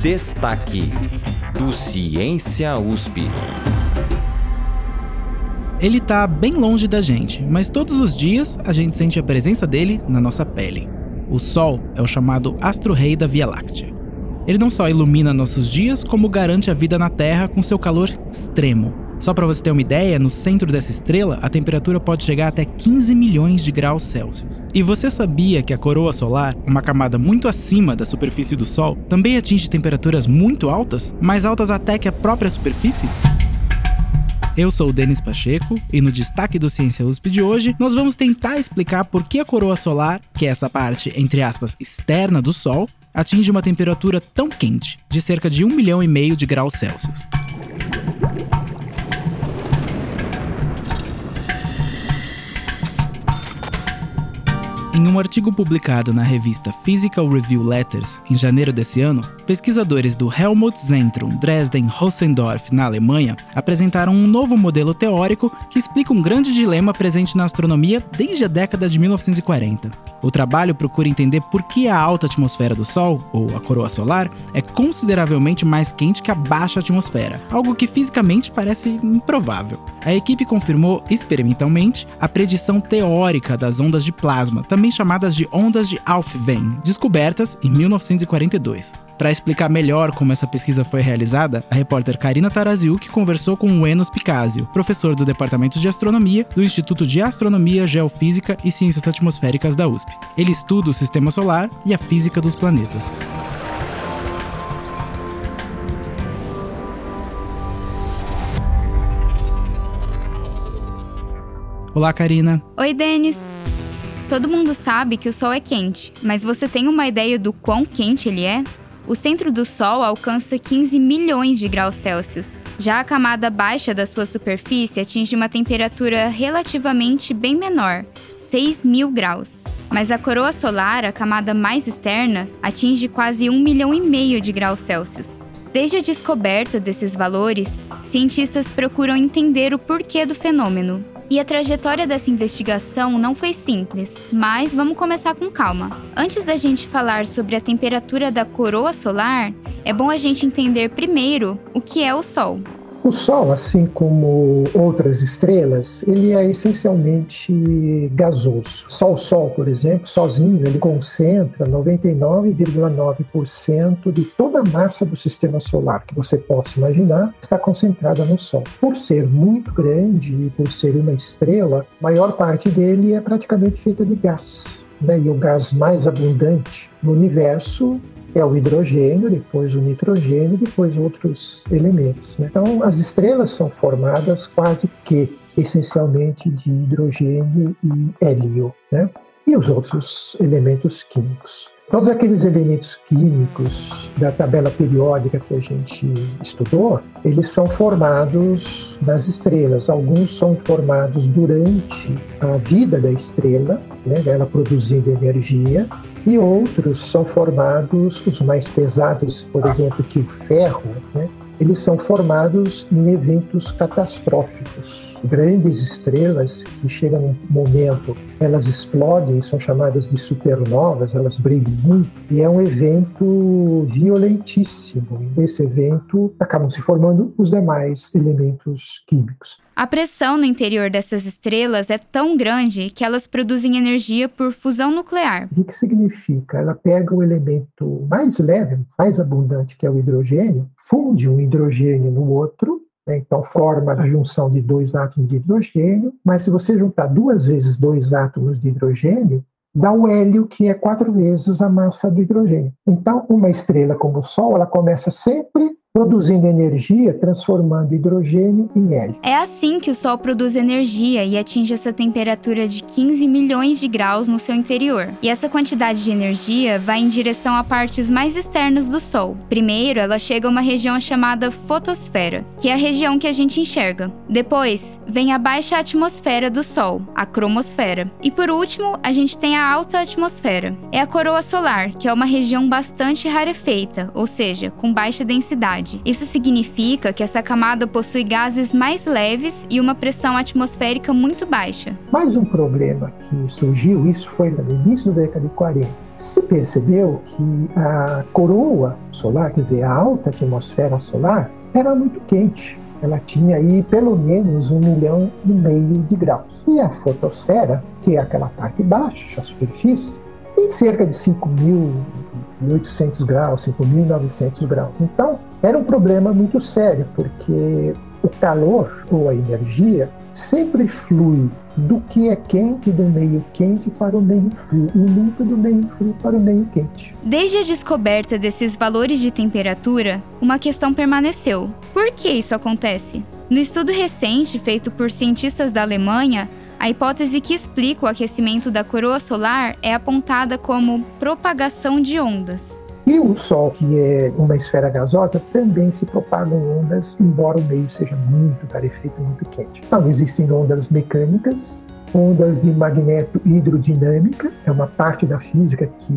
Destaque do Ciência USP. Ele está bem longe da gente, mas todos os dias a gente sente a presença dele na nossa pele. O Sol é o chamado astro-rei da Via Láctea. Ele não só ilumina nossos dias, como garante a vida na Terra com seu calor extremo. Só para você ter uma ideia, no centro dessa estrela, a temperatura pode chegar até 15 milhões de graus Celsius. E você sabia que a coroa solar, uma camada muito acima da superfície do Sol, também atinge temperaturas muito altas, mais altas até que a própria superfície? Eu sou o Denis Pacheco e no destaque do Ciência USP de hoje, nós vamos tentar explicar por que a coroa solar, que é essa parte, entre aspas, externa do Sol, atinge uma temperatura tão quente, de cerca de 1 milhão e meio de graus Celsius. Em um artigo publicado na revista Physical Review Letters, em janeiro desse ano, pesquisadores do Helmholtz-Zentrum Dresden-Rossendorf, na Alemanha, apresentaram um novo modelo teórico que explica um grande dilema presente na astronomia desde a década de 1940. O trabalho procura entender por que a alta atmosfera do Sol, ou a coroa solar, é consideravelmente mais quente que a baixa atmosfera, algo que fisicamente parece improvável. A equipe confirmou experimentalmente a predição teórica das ondas de plasma, também chamadas de ondas de Alfvén, descobertas em 1942. Para explicar melhor como essa pesquisa foi realizada, a repórter Karina Taraziuk conversou com o Enos Picasio, professor do Departamento de Astronomia do Instituto de Astronomia, Geofísica e Ciências Atmosféricas da USP. Ele estuda o sistema solar e a física dos planetas. Olá, Karina. Oi, Denis. Todo mundo sabe que o Sol é quente, mas você tem uma ideia do quão quente ele é? O centro do Sol alcança 15 milhões de graus Celsius. Já a camada baixa da sua superfície atinge uma temperatura relativamente bem menor, 6 mil graus. Mas a coroa solar, a camada mais externa, atinge quase 1 milhão e meio de graus Celsius. Desde a descoberta desses valores, cientistas procuram entender o porquê do fenômeno. E a trajetória dessa investigação não foi simples, mas vamos começar com calma. Antes da gente falar sobre a temperatura da coroa solar, é bom a gente entender primeiro o que é o Sol. O Sol, assim como outras estrelas, ele é essencialmente gasoso. Só o Sol, por exemplo, sozinho, ele concentra 99,9% de toda a massa do sistema solar que você possa imaginar, está concentrada no Sol. Por ser muito grande e por ser uma estrela, a maior parte dele é praticamente feita de gás. Né? E o gás mais abundante no universo é o hidrogênio, depois o nitrogênio, depois outros elementos. Né? Então, as estrelas são formadas quase que essencialmente de hidrogênio e hélio, né? e os outros elementos químicos. Todos aqueles elementos químicos da tabela periódica que a gente estudou, eles são formados nas estrelas. Alguns são formados durante a vida da estrela, né, ela produzindo energia, e outros são formados, os mais pesados, por exemplo, que o ferro, né, eles são formados em eventos catastróficos grandes estrelas que chegam um momento, elas explodem, são chamadas de supernovas, elas brilham muito, e é um evento violentíssimo. Nesse evento acabam se formando os demais elementos químicos. A pressão no interior dessas estrelas é tão grande que elas produzem energia por fusão nuclear. O que significa? Ela pega o elemento mais leve, mais abundante, que é o hidrogênio, funde um hidrogênio no outro né? Então, forma a junção de dois átomos de hidrogênio, mas se você juntar duas vezes dois átomos de hidrogênio, dá o hélio, que é quatro vezes a massa do hidrogênio. Então, uma estrela como o Sol, ela começa sempre produzindo energia, transformando hidrogênio em hélio. É assim que o Sol produz energia e atinge essa temperatura de 15 milhões de graus no seu interior. E essa quantidade de energia vai em direção a partes mais externas do Sol. Primeiro, ela chega a uma região chamada fotosfera, que é a região que a gente enxerga. Depois, vem a baixa atmosfera do Sol, a cromosfera. E por último, a gente tem a alta atmosfera. É a coroa solar, que é uma região bastante rarefeita, ou seja, com baixa densidade isso significa que essa camada possui gases mais leves e uma pressão atmosférica muito baixa. Mais um problema que surgiu, isso foi no início da década de 40. se percebeu que a coroa solar, quer dizer, a alta atmosfera solar, era muito quente. Ela tinha aí pelo menos um milhão e meio de graus. E a fotosfera, que é aquela parte baixa, a superfície, tem cerca de 5.800 graus, 5.900 graus. Então, era um problema muito sério, porque o calor ou a energia sempre flui do que é quente do meio quente para o meio frio e nunca do meio frio para o meio quente. Desde a descoberta desses valores de temperatura, uma questão permaneceu: por que isso acontece? No estudo recente feito por cientistas da Alemanha, a hipótese que explica o aquecimento da coroa solar é apontada como propagação de ondas. E o Sol, que é uma esfera gasosa, também se propagam ondas, embora o meio seja muito rarefeito, muito quente. Então, existem ondas mecânicas, ondas de magneto hidrodinâmica, é uma parte da física que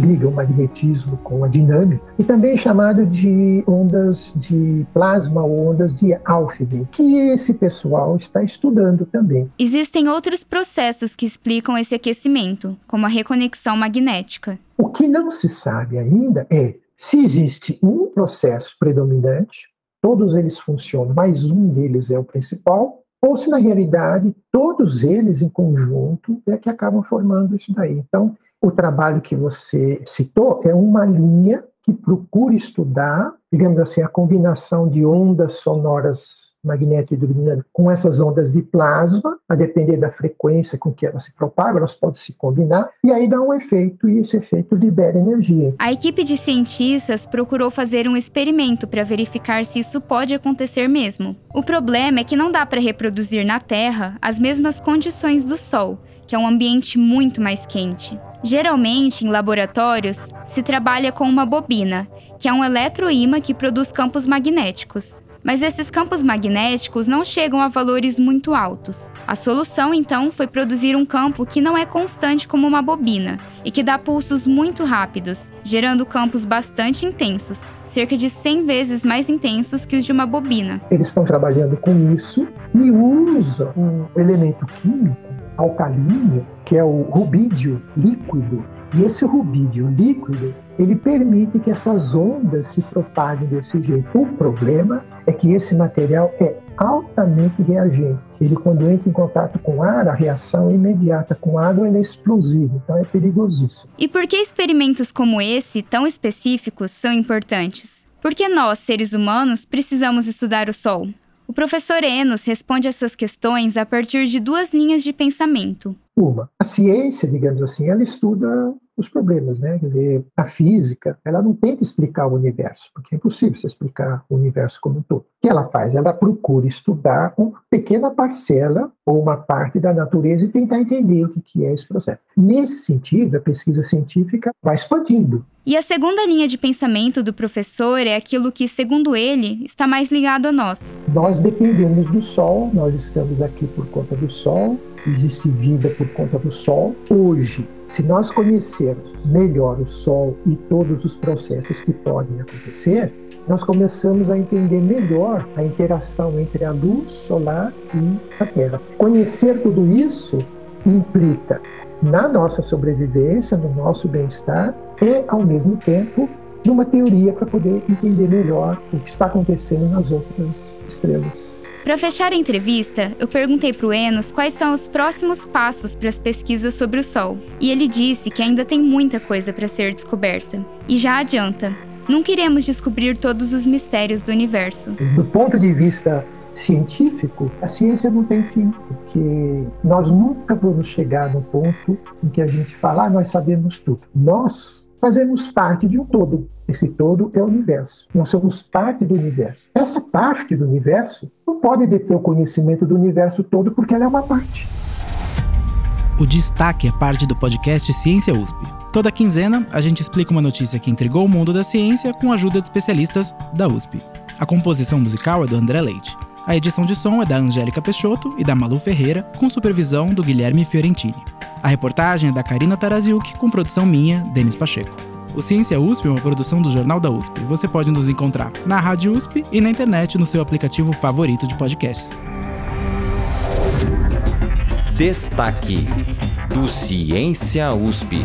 liga o magnetismo com a dinâmica, e também chamado de ondas de plasma ou ondas de Alfvén, que esse pessoal está estudando também. Existem outros processos que explicam esse aquecimento, como a reconexão magnética. O que não se sabe ainda é se existe um processo predominante, todos eles funcionam, mas um deles é o principal, ou se na realidade todos eles em conjunto é que acabam formando isso daí. Então, o trabalho que você citou é uma linha que procura estudar, digamos assim, a combinação de ondas sonoras magnético-hidrodinâmica com essas ondas de plasma, a depender da frequência com que elas se propagam, elas podem se combinar, e aí dá um efeito, e esse efeito libera energia. A equipe de cientistas procurou fazer um experimento para verificar se isso pode acontecer mesmo. O problema é que não dá para reproduzir na Terra as mesmas condições do Sol, que é um ambiente muito mais quente. Geralmente, em laboratórios, se trabalha com uma bobina, que é um eletroímã que produz campos magnéticos. Mas esses campos magnéticos não chegam a valores muito altos. A solução, então, foi produzir um campo que não é constante como uma bobina e que dá pulsos muito rápidos, gerando campos bastante intensos, cerca de 100 vezes mais intensos que os de uma bobina. Eles estão trabalhando com isso e usam um elemento químico alcalino, que é o rubídio líquido. E esse rubídio líquido, ele permite que essas ondas se propaguem desse jeito. O problema é que esse material é altamente reagente. Ele, quando entra em contato com ar, a reação é imediata com água é explosiva, então é perigosíssimo. E por que experimentos como esse, tão específicos, são importantes? Porque nós, seres humanos, precisamos estudar o Sol. O professor Enos responde essas questões a partir de duas linhas de pensamento. Uma, a ciência, digamos assim, ela estuda os problemas, né? Quer dizer, a física, ela não tenta explicar o universo, porque é impossível você explicar o universo como um todo. O que ela faz? Ela procura estudar uma pequena parcela ou uma parte da natureza e tentar entender o que é esse processo. Nesse sentido, a pesquisa científica vai expandindo. E a segunda linha de pensamento do professor é aquilo que, segundo ele, está mais ligado a nós. Nós dependemos do Sol, nós estamos aqui por conta do Sol, existe vida por conta do Sol. Hoje, se nós conhecermos melhor o Sol e todos os processos que podem acontecer, nós começamos a entender melhor a interação entre a luz solar e a Terra. Conhecer tudo isso implica na nossa sobrevivência, no nosso bem-estar e, ao mesmo tempo, numa teoria para poder entender melhor o que está acontecendo nas outras estrelas. Para fechar a entrevista, eu perguntei para o Enos quais são os próximos passos para as pesquisas sobre o Sol. E ele disse que ainda tem muita coisa para ser descoberta. E já adianta, não queremos descobrir todos os mistérios do universo. Do ponto de vista científico, a ciência não tem fim, porque nós nunca vamos chegar no ponto em que a gente fala, ah, nós sabemos tudo. Nós fazemos parte de um todo. Esse todo é o universo. Nós somos parte do universo. Essa parte do universo não pode deter o conhecimento do universo todo porque ela é uma parte. O destaque é parte do podcast Ciência USP. Toda quinzena, a gente explica uma notícia que intrigou o mundo da ciência com a ajuda de especialistas da USP. A composição musical é do André Leite. A edição de som é da Angélica Peixoto e da Malu Ferreira, com supervisão do Guilherme Fiorentini. A reportagem é da Karina Taraziuk, com produção minha, Denis Pacheco. O Ciência USP é uma produção do Jornal da USP. Você pode nos encontrar na Rádio USP e na internet no seu aplicativo favorito de podcasts. Destaque do Ciência USP.